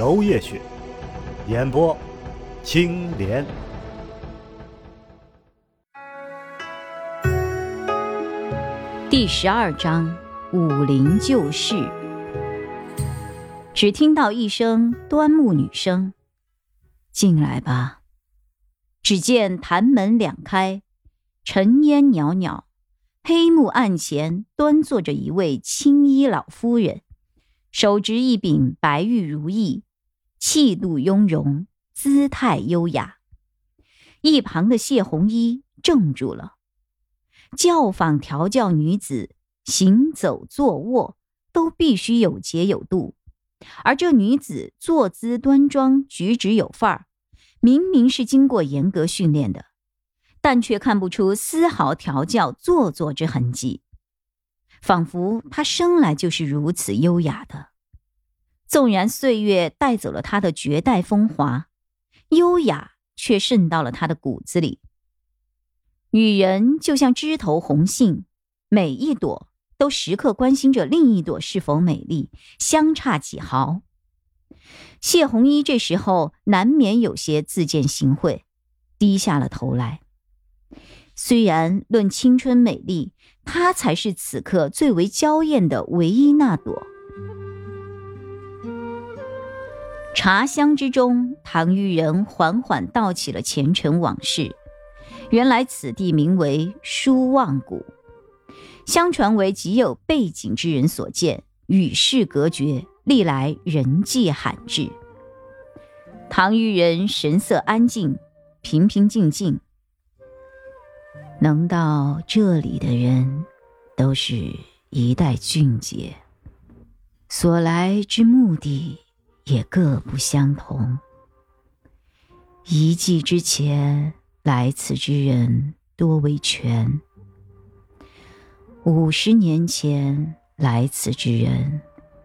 楼夜雪，演播青莲。第十二章武林旧事。只听到一声端木女声：“进来吧。”只见坛门两开，尘烟袅袅，黑幕案前端坐着一位青衣老夫人，手执一柄白玉如意，气度雍容，姿态优雅。一旁的谢红衣怔住了。教坊调教女子行走坐卧都必须有节有度，而这女子坐姿端庄，举止有范儿。明明是经过严格训练的，但却看不出丝毫调教做作之痕迹，仿佛她生来就是如此优雅的。纵然岁月带走了她的绝代风华，优雅却渗到了她的骨子里。女人就像枝头红杏，每一朵都时刻关心着另一朵是否美丽，相差几毫。谢红衣这时候难免有些自惭形秽，低下了头来。虽然论青春美丽，她才是此刻最为娇艳的唯一那朵。茶香之中，唐玉人缓缓道起了前尘往事。原来此地名为书望谷，相传为极有背景之人所建，与世隔绝。历来人迹罕至，唐玉人神色安静，平平静静。能到这里的人，都是一代俊杰，所来之目的也各不相同。一季之前来此之人多为权，五十年前来此之人。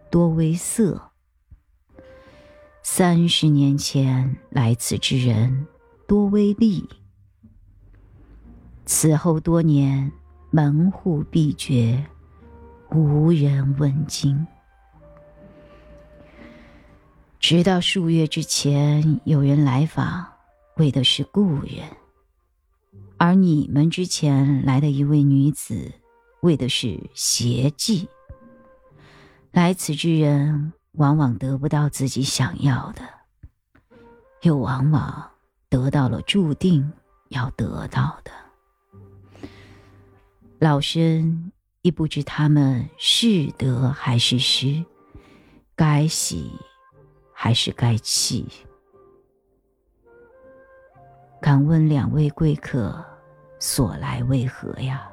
多为色。三十年前来此之人多为利。此后多年门户闭绝，无人问津。直到数月之前，有人来访，为的是故人；而你们之前来的一位女子，为的是邪迹。来此之人往往得不到自己想要的，又往往得到了注定要得到的。老身亦不知他们是得还是失，该喜还是该气。敢问两位贵客所来为何呀？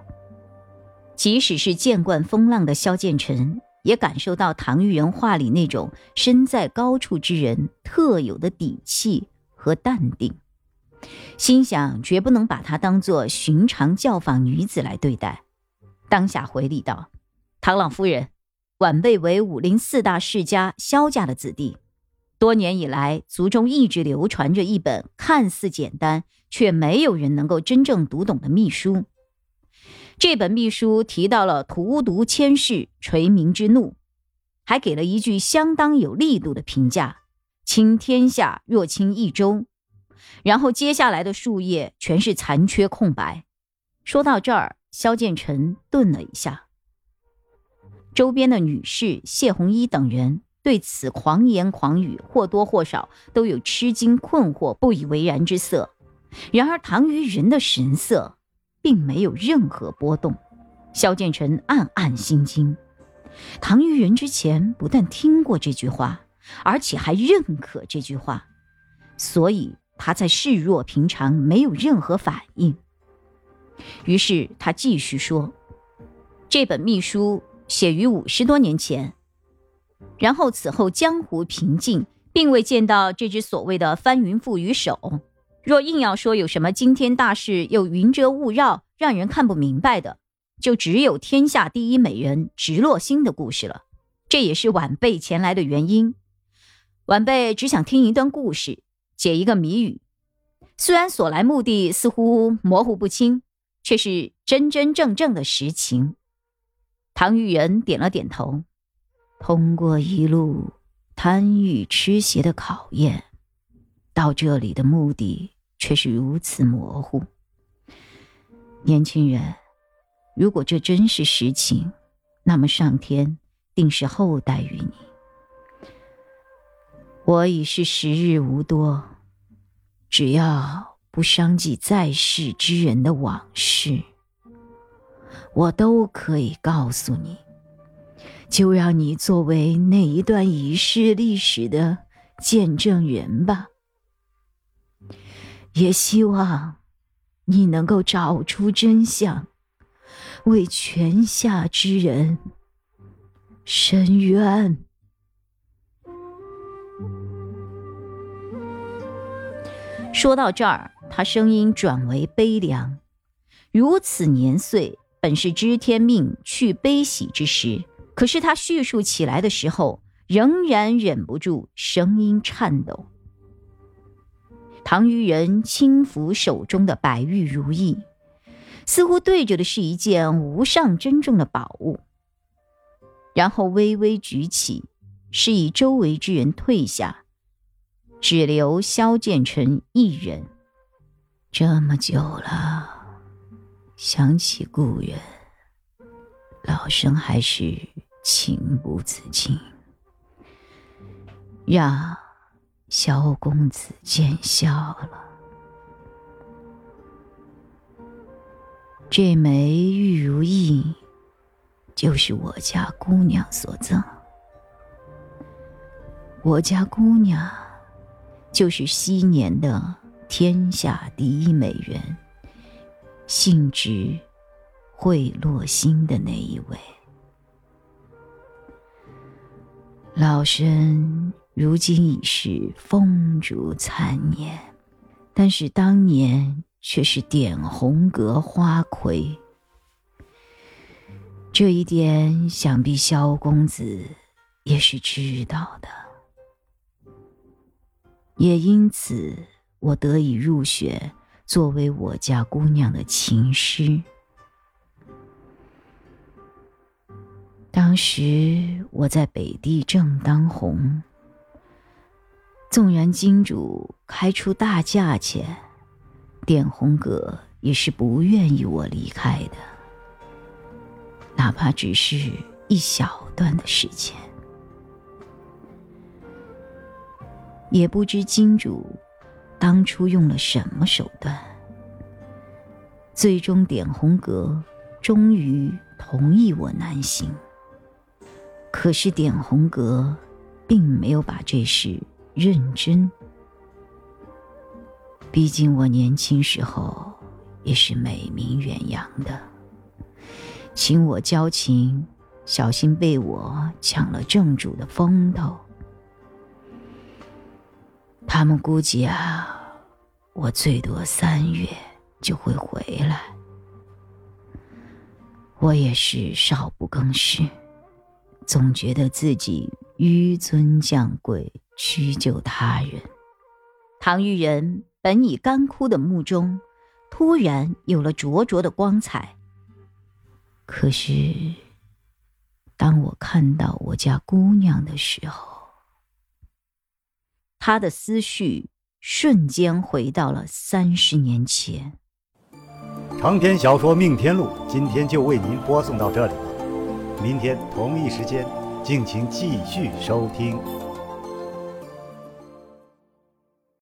即使是见惯风浪的萧剑尘。也感受到唐玉人话里那种身在高处之人特有的底气和淡定，心想绝不能把她当做寻常教坊女子来对待，当下回礼道：“唐老夫人，晚辈为武林四大世家萧家的子弟，多年以来族中一直流传着一本看似简单却没有人能够真正读懂的秘书。”这本秘书提到了荼毒千世、垂民之怒，还给了一句相当有力度的评价：“倾天下若倾一州。”然后接下来的数页全是残缺空白。说到这儿，萧建成顿了一下。周边的女士谢红衣等人对此狂言狂语或多或少都有吃惊、困惑、不以为然之色。然而唐于人的神色。并没有任何波动，萧剑尘暗暗心惊。唐于人之前不但听过这句话，而且还认可这句话，所以他才视若平常，没有任何反应。于是他继续说：“这本秘书写于五十多年前，然后此后江湖平静，并未见到这只所谓的翻云覆雨手。若硬要说有什么惊天大事又云遮雾绕，让人看不明白的，就只有天下第一美人直落心的故事了。这也是晚辈前来的原因。晚辈只想听一段故事，解一个谜语。虽然所来目的似乎模糊不清，却是真真正正的实情。唐玉人点了点头。通过一路贪欲痴邪的考验，到这里的目的却是如此模糊。年轻人，如果这真是实情，那么上天定是厚待于你。我已是时日无多，只要不伤及在世之人的往事，我都可以告诉你。就让你作为那一段已逝历史的见证人吧，也希望你能够找出真相，为泉下之人伸冤。说到这儿，他声音转为悲凉。如此年岁，本是知天命去悲喜之时。可是他叙述起来的时候，仍然忍不住声音颤抖。唐虞人轻抚手中的白玉如意，似乎对着的是一件无上珍重的宝物，然后微微举起，示意周围之人退下，只留萧剑尘一人。这么久了，想起故人。老生还是情不自禁，让萧公子见笑了。这枚玉如意，就是我家姑娘所赠。我家姑娘，就是昔年的天下第一美人，姓直。会落心的那一位，老身如今已是风烛残年，但是当年却是点红阁花魁。这一点，想必萧公子也是知道的，也因此我得以入选，作为我家姑娘的琴师。当时我在北地正当红，纵然金主开出大价钱，点红阁也是不愿意我离开的，哪怕只是一小段的时间。也不知金主当初用了什么手段，最终点红阁终于同意我南行。可是点红阁，并没有把这事认真。毕竟我年轻时候也是美名远扬的，请我教琴，小心被我抢了正主的风头。他们估计啊，我最多三月就会回来。我也是少不更事。总觉得自己纡尊降贵，屈就他人。唐玉人本已干枯的目中，突然有了灼灼的光彩。可是，当我看到我家姑娘的时候，他的思绪瞬间回到了三十年前。长篇小说《命天录》今天就为您播送到这里。明天同一时间，敬请继续收听。